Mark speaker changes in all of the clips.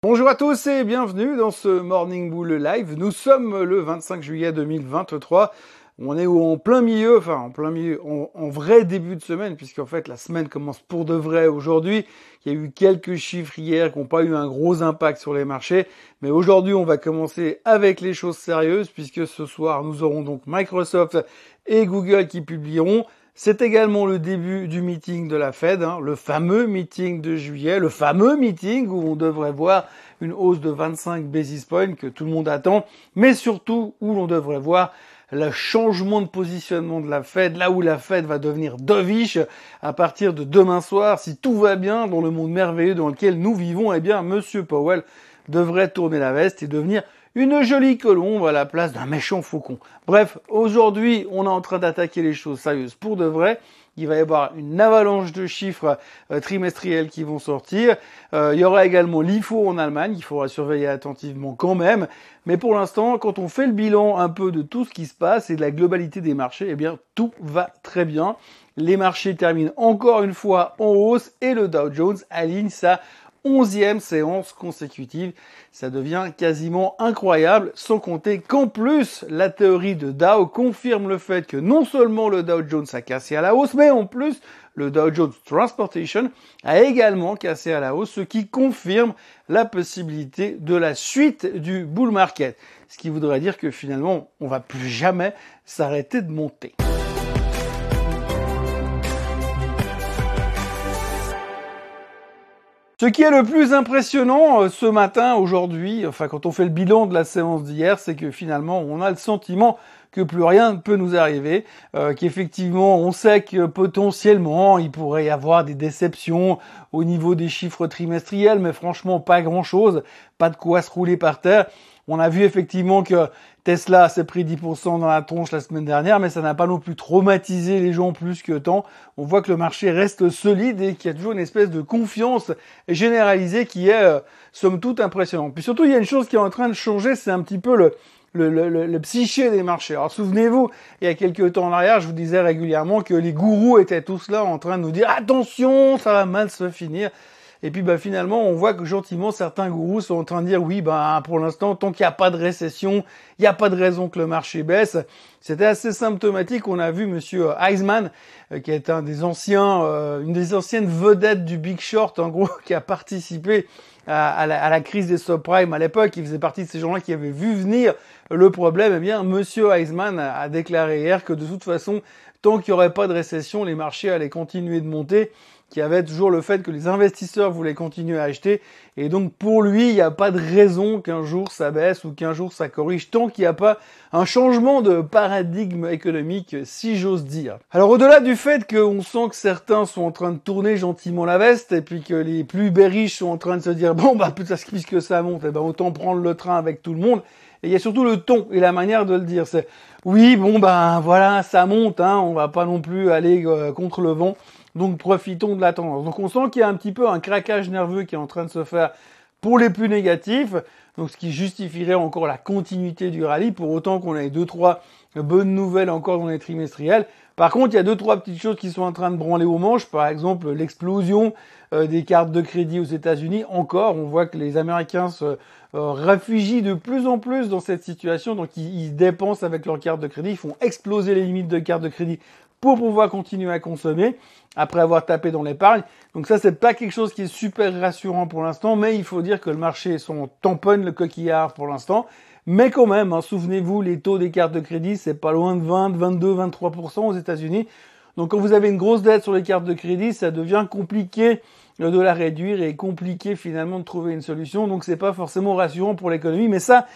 Speaker 1: Bonjour à tous et bienvenue dans ce Morning Bull Live. Nous sommes le 25 juillet 2023. On est en plein milieu, enfin en plein milieu, en, vrai début de semaine, puisqu'en fait la semaine commence pour de vrai aujourd'hui. Il y a eu quelques chiffres hier qui n'ont pas eu un gros impact sur les marchés, mais aujourd'hui on va commencer avec les choses sérieuses, puisque ce soir nous aurons donc Microsoft et Google qui publieront. C'est également le début du meeting de la Fed, hein, le fameux meeting de juillet, le fameux meeting où on devrait voir une hausse de 25 basis points que tout le monde attend, mais surtout où l'on devrait voir le changement de positionnement de la Fed, là où la Fed va devenir dovish à partir de demain soir, si tout va bien dans le monde merveilleux dans lequel nous vivons, eh bien, Monsieur Powell devrait tourner la veste et devenir une jolie colombe à la place d'un méchant faucon. Bref, aujourd'hui, on est en train d'attaquer les choses sérieuses pour de vrai. Il va y avoir une avalanche de chiffres euh, trimestriels qui vont sortir. Euh, il y aura également l'IFO en Allemagne, il faudra surveiller attentivement quand même. Mais pour l'instant, quand on fait le bilan un peu de tout ce qui se passe et de la globalité des marchés, eh bien tout va très bien. Les marchés terminent encore une fois en hausse et le Dow Jones aligne sa onzième séance consécutive. Ça devient quasiment incroyable, sans compter qu'en plus, la théorie de Dow confirme le fait que non seulement le Dow Jones a cassé à la hausse, mais en plus, le Dow Jones Transportation a également cassé à la hausse, ce qui confirme la possibilité de la suite du bull market. Ce qui voudrait dire que finalement, on va plus jamais s'arrêter de monter. Ce qui est le plus impressionnant euh, ce matin, aujourd'hui, enfin quand on fait le bilan de la séance d'hier, c'est que finalement on a le sentiment que plus rien ne peut nous arriver, euh, qu'effectivement on sait que potentiellement il pourrait y avoir des déceptions au niveau des chiffres trimestriels, mais franchement pas grand-chose, pas de quoi se rouler par terre. On a vu effectivement que Tesla s'est pris 10% dans la tronche la semaine dernière, mais ça n'a pas non plus traumatisé les gens plus que tant. On voit que le marché reste solide et qu'il y a toujours une espèce de confiance généralisée qui est, euh, somme toute, impressionnante. Puis surtout, il y a une chose qui est en train de changer, c'est un petit peu le, le, le, le, psyché des marchés. Alors souvenez-vous, il y a quelques temps en arrière, je vous disais régulièrement que les gourous étaient tous là en train de nous dire attention, ça va mal se finir. Et puis bah, finalement, on voit que gentiment, certains gourous sont en train de dire oui, bah, pour l'instant, tant qu'il n'y a pas de récession, il n'y a pas de raison que le marché baisse. C'était assez symptomatique. On a vu Monsieur Heisman, euh, qui est un des anciens, euh, une des anciennes vedettes du Big Short, en gros, qui a participé à, la, crise des subprimes à l'époque. Il faisait partie de ces gens-là qui avaient vu venir le problème. Eh bien, Monsieur Heisman a déclaré hier que de toute façon, tant qu'il n'y aurait pas de récession, les marchés allaient continuer de monter qui avait toujours le fait que les investisseurs voulaient continuer à acheter. Et donc pour lui, il n'y a pas de raison qu'un jour ça baisse ou qu'un jour ça corrige tant qu'il n'y a pas un changement de paradigme économique, si j'ose dire. Alors au-delà du fait qu'on sent que certains sont en train de tourner gentiment la veste et puis que les plus berriches sont en train de se dire bon bah puisque ça monte, eh ben autant prendre le train avec tout le monde. Et il y a surtout le ton et la manière de le dire. C'est oui, bon ben voilà, ça monte, hein, on va pas non plus aller euh, contre le vent. Donc profitons de la tendance. Donc on sent qu'il y a un petit peu un craquage nerveux qui est en train de se faire pour les plus négatifs. Donc ce qui justifierait encore la continuité du rallye, pour autant qu'on ait deux, trois bonnes nouvelles encore dans les trimestriels. Par contre, il y a deux, trois petites choses qui sont en train de branler aux manches. Par exemple, l'explosion euh, des cartes de crédit aux États-Unis. Encore, on voit que les Américains se euh, réfugient de plus en plus dans cette situation. Donc ils, ils dépensent avec leurs cartes de crédit, ils font exploser les limites de cartes de crédit pour pouvoir continuer à consommer après avoir tapé dans l'épargne. Donc ça, c'est pas quelque chose qui est super rassurant pour l'instant, mais il faut dire que le marché son tamponne le coquillard pour l'instant. Mais quand même, hein, souvenez-vous, les taux des cartes de crédit, c'est pas loin de 20, 22, 23% aux États-Unis. Donc quand vous avez une grosse dette sur les cartes de crédit, ça devient compliqué de la réduire et compliqué finalement de trouver une solution. Donc c'est pas forcément rassurant pour l'économie, mais ça,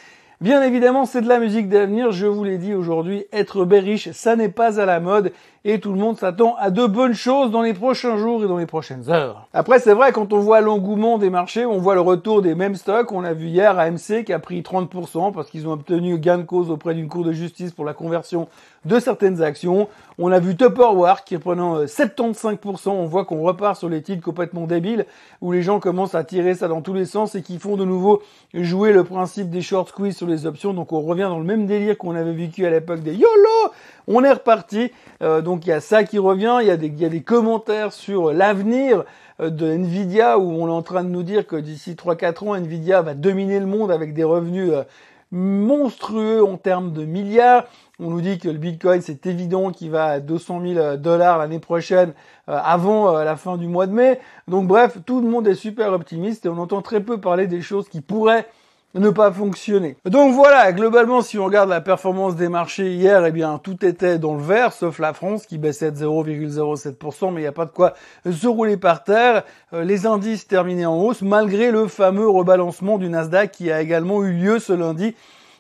Speaker 1: Bien évidemment, c'est de la musique d'avenir, je vous l'ai dit aujourd'hui, être bearish, ça n'est pas à la mode et tout le monde s'attend à de bonnes choses dans les prochains jours et dans les prochaines heures. Après, c'est vrai, quand on voit l'engouement des marchés, on voit le retour des mêmes stocks. On a vu hier AMC qui a pris 30% parce qu'ils ont obtenu gain de cause auprès d'une cour de justice pour la conversion de certaines actions. On a vu Tupperware qui prenant 75%. On voit qu'on repart sur les titres complètement débiles où les gens commencent à tirer ça dans tous les sens et qui font de nouveau jouer le principe des short squeeze sur les options. Donc on revient dans le même délire qu'on avait vécu à l'époque des YOLO On est reparti. Euh, donc il y a ça qui revient. Il y a des, commentaires sur l'avenir euh, de Nvidia où on est en train de nous dire que d'ici 3-4 ans, Nvidia va dominer le monde avec des revenus euh, monstrueux en termes de milliards. On nous dit que le Bitcoin, c'est évident qu'il va à 200 000 dollars l'année prochaine, avant la fin du mois de mai. Donc bref, tout le monde est super optimiste et on entend très peu parler des choses qui pourraient ne pas fonctionner. Donc voilà, globalement, si on regarde la performance des marchés hier, eh bien, tout était dans le vert, sauf la France qui baissait de 0,07%, mais il n'y a pas de quoi se rouler par terre. Euh, les indices terminaient en hausse, malgré le fameux rebalancement du Nasdaq qui a également eu lieu ce lundi.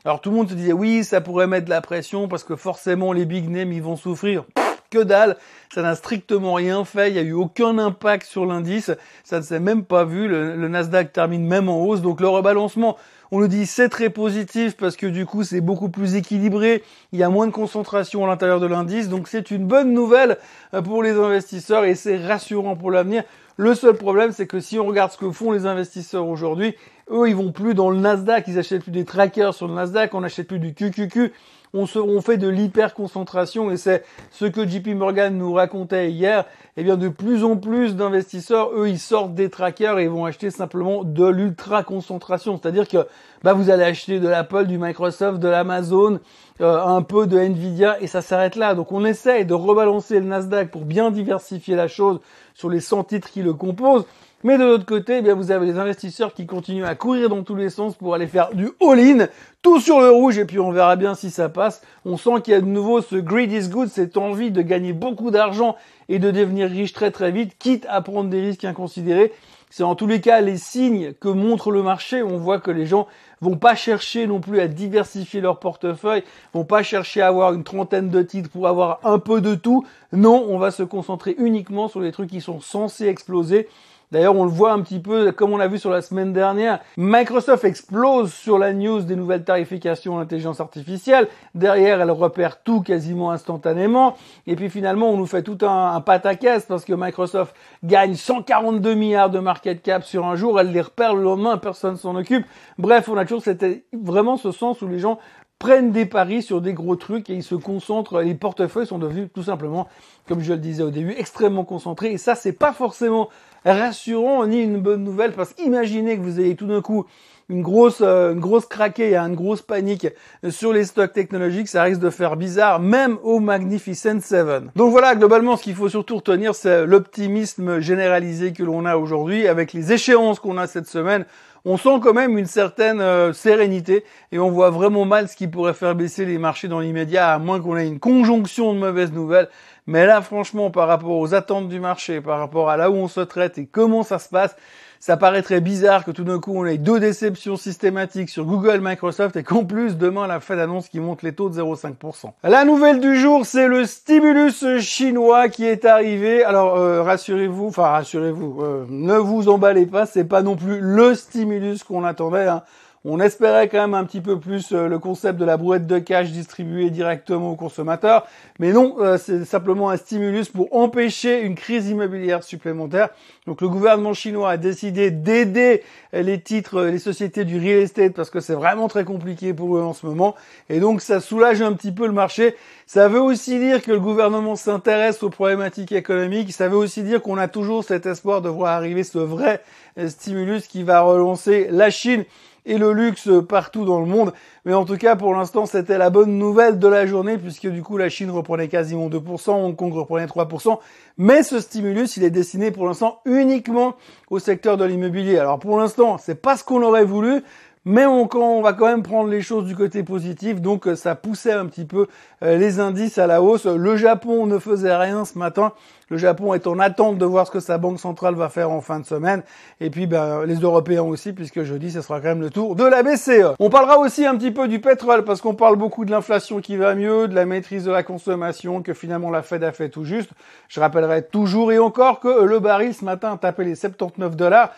Speaker 1: Alors tout le monde se disait oui, ça pourrait mettre de la pression parce que forcément les big names ils vont souffrir que dalle. Ça n'a strictement rien fait. Il n'y a eu aucun impact sur l'indice. Ça ne s'est même pas vu. Le, le, Nasdaq termine même en hausse. Donc le rebalancement on nous dit c'est très positif parce que du coup c'est beaucoup plus équilibré, il y a moins de concentration à l'intérieur de l'indice, donc c'est une bonne nouvelle euh, pour les investisseurs et c'est rassurant pour l'avenir. Le seul problème c'est que si on regarde ce que font les investisseurs aujourd'hui, eux ils vont plus dans le Nasdaq, ils achètent plus des trackers sur le Nasdaq, on n'achète plus du QQQ, on, se, on fait de l'hyper-concentration et c'est ce que JP Morgan nous racontait hier. Eh bien, de plus en plus d'investisseurs, eux, ils sortent des trackers et vont acheter simplement de l'ultra-concentration. C'est-à-dire que bah, vous allez acheter de l'Apple, du Microsoft, de l'Amazon, euh, un peu de Nvidia et ça s'arrête là. Donc on essaye de rebalancer le Nasdaq pour bien diversifier la chose sur les 100 titres qui le composent. Mais de l'autre côté, eh bien, vous avez les investisseurs qui continuent à courir dans tous les sens pour aller faire du all-in, tout sur le rouge, et puis on verra bien si ça passe. On sent qu'il y a de nouveau ce greed is good, cette envie de gagner beaucoup d'argent et de devenir riche très très vite, quitte à prendre des risques inconsidérés. C'est en tous les cas les signes que montre le marché. On voit que les gens vont pas chercher non plus à diversifier leur portefeuille, vont pas chercher à avoir une trentaine de titres pour avoir un peu de tout. Non, on va se concentrer uniquement sur les trucs qui sont censés exploser. D'ailleurs, on le voit un petit peu, comme on l'a vu sur la semaine dernière, Microsoft explose sur la news des nouvelles tarifications d'intelligence artificielle. Derrière, elle repère tout quasiment instantanément. Et puis finalement, on nous fait tout un, un pataquès parce que Microsoft gagne 142 milliards de market cap sur un jour. Elle les repère le lendemain, personne s'en occupe. Bref, on a toujours c'était vraiment ce sens où les gens prennent des paris sur des gros trucs et ils se concentrent. Les portefeuilles sont devenus tout simplement, comme je le disais au début, extrêmement concentrés. Et ça, c'est pas forcément rassurant ni une bonne nouvelle parce qu'imaginez que vous ayez tout d'un coup une grosse, euh, une grosse craquée, une grosse panique sur les stocks technologiques, ça risque de faire bizarre, même au Magnificent 7. Donc voilà, globalement, ce qu'il faut surtout retenir, c'est l'optimisme généralisé que l'on a aujourd'hui avec les échéances qu'on a cette semaine on sent quand même une certaine euh, sérénité et on voit vraiment mal ce qui pourrait faire baisser les marchés dans l'immédiat, à moins qu'on ait une conjonction de mauvaises nouvelles. Mais là, franchement, par rapport aux attentes du marché, par rapport à là où on se traite et comment ça se passe, ça paraîtrait bizarre que tout d'un coup on ait deux déceptions systématiques sur Google, Microsoft et qu'en plus demain la Fed annonce qui monte les taux de 0,5%. La nouvelle du jour, c'est le stimulus chinois qui est arrivé. Alors euh, rassurez-vous, enfin rassurez-vous, euh, ne vous emballez pas, c'est pas non plus le stimulus qu'on attendait. Hein. On espérait quand même un petit peu plus euh, le concept de la brouette de cash distribuée directement aux consommateurs, mais non, euh, c'est simplement un stimulus pour empêcher une crise immobilière supplémentaire. Donc le gouvernement chinois a décidé d'aider les titres, les sociétés du real estate parce que c'est vraiment très compliqué pour eux en ce moment, et donc ça soulage un petit peu le marché. Ça veut aussi dire que le gouvernement s'intéresse aux problématiques économiques. Ça veut aussi dire qu'on a toujours cet espoir de voir arriver ce vrai euh, stimulus qui va relancer la Chine et le luxe partout dans le monde. Mais en tout cas, pour l'instant, c'était la bonne nouvelle de la journée puisque du coup, la Chine reprenait quasiment 2%, Hong Kong reprenait 3%. Mais ce stimulus, il est destiné pour l'instant uniquement au secteur de l'immobilier. Alors pour l'instant, c'est pas ce qu'on aurait voulu, mais on, on, va quand même prendre les choses du côté positif, donc euh, ça poussait un petit peu euh, les indices à la hausse. Le Japon ne faisait rien ce matin. Le Japon est en attente de voir ce que sa banque centrale va faire en fin de semaine. Et puis ben, les Européens aussi, puisque jeudi, ce sera quand même le tour de la BCE. On parlera aussi un petit peu du pétrole, parce qu'on parle beaucoup de l'inflation qui va mieux, de la maîtrise de la consommation, que finalement la Fed a fait tout juste. Je rappellerai toujours et encore que le baril ce matin a tapé les 79 dollars.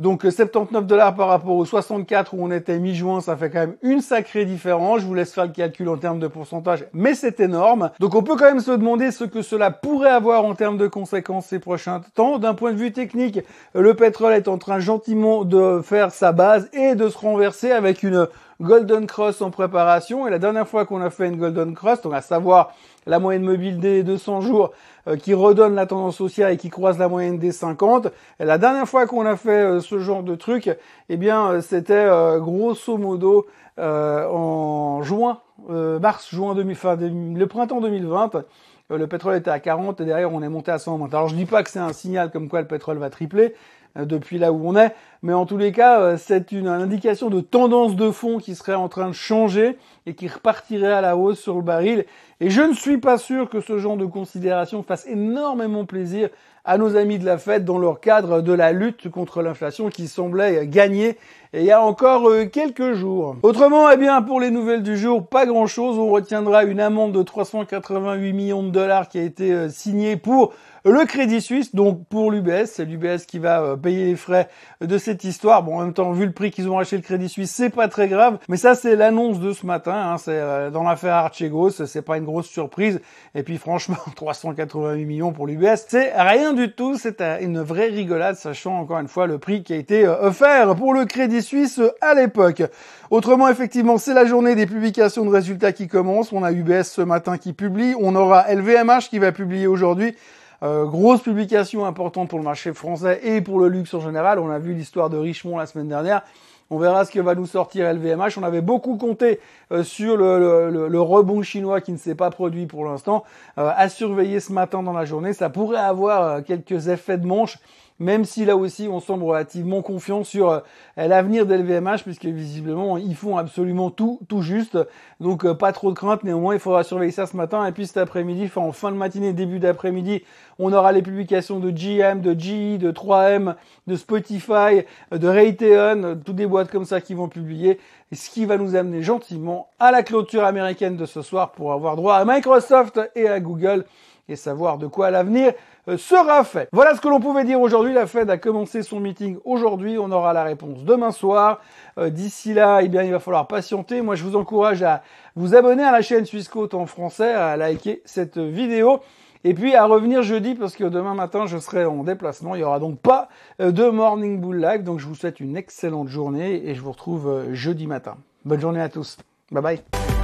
Speaker 1: Donc 79 dollars par rapport aux 64 où on était mi-juin, ça fait quand même une sacrée différence. Je vous laisse faire le calcul en termes de pourcentage, mais c'est énorme. Donc on peut quand même se demander ce que cela pourrait avoir en termes de conséquences ces prochains temps. D'un point de vue technique, le pétrole est en train gentiment de faire sa base et de se renverser avec une Golden Cross en préparation. Et la dernière fois qu'on a fait une Golden Cross, donc à savoir la moyenne mobile des 200 jours euh, qui redonne la tendance haussière et qui croise la moyenne des 50. Et la dernière fois qu'on a fait euh, ce genre de truc, eh bien c'était grosso modo en juin, mars, juin 2000, enfin, le printemps 2020 le pétrole était à 40 et derrière on est monté à 120. Alors je dis pas que c'est un signal comme quoi le pétrole va tripler, euh, depuis là où on est. Mais en tous les cas, euh, c'est une, indication de tendance de fond qui serait en train de changer et qui repartirait à la hausse sur le baril. Et je ne suis pas sûr que ce genre de considération fasse énormément plaisir à nos amis de la Fed dans leur cadre de la lutte contre l'inflation qui semblait gagner il y a encore euh, quelques jours. Autrement, eh bien, pour les nouvelles du jour, pas grand chose. On retiendra une amende de 388 millions de dollars qui a été signée pour le Crédit Suisse, donc pour l'UBS, c'est l'UBS qui va euh, payer les frais de cette histoire. Bon, en même temps, vu le prix qu'ils ont acheté le Crédit Suisse, c'est pas très grave. Mais ça, c'est l'annonce de ce matin. Hein. c'est euh, dans l'affaire Archegos, c'est pas une grosse surprise. Et puis, franchement, 388 millions pour l'UBS, c'est rien du tout. C'est euh, une vraie rigolade, sachant encore une fois le prix qui a été offert pour le Crédit Suisse à l'époque. Autrement, effectivement, c'est la journée des publications de résultats qui commence. On a UBS ce matin qui publie. On aura LVMH qui va publier aujourd'hui. Euh, grosse publication importante pour le marché français et pour le luxe en général. On a vu l'histoire de Richemont la semaine dernière. On verra ce que va nous sortir LVMH. On avait beaucoup compté euh, sur le, rebond chinois qui ne s'est pas produit pour l'instant. Euh, à surveiller ce matin dans la journée. Ça pourrait avoir quelques effets de manche même si là aussi on semble relativement confiant sur euh, l'avenir d'LVMH, puisque visiblement ils font absolument tout, tout juste. Donc euh, pas trop de crainte, néanmoins il faudra surveiller ça ce matin. Et puis cet après-midi, enfin en fin de matinée, début d'après-midi, on aura les publications de GM, de GE, de 3M, de Spotify, de Raytheon, toutes des boîtes comme ça qui vont publier. ce qui va nous amener gentiment à la clôture américaine de ce soir pour avoir droit à Microsoft et à Google et savoir de quoi l'avenir euh, sera fait. Voilà ce que l'on pouvait dire aujourd'hui. La Fed a commencé son meeting aujourd'hui. On aura la réponse demain soir. Euh, d'ici là, eh bien, il va falloir patienter. Moi, je vous encourage à vous abonner à la chaîne Swissquote en français, à liker cette vidéo. Et puis à revenir jeudi parce que demain matin je serai en déplacement. Il n'y aura donc pas euh, de Morning Bull Live. Donc je vous souhaite une excellente journée et je vous retrouve jeudi matin. Bonne journée à tous. Bye bye.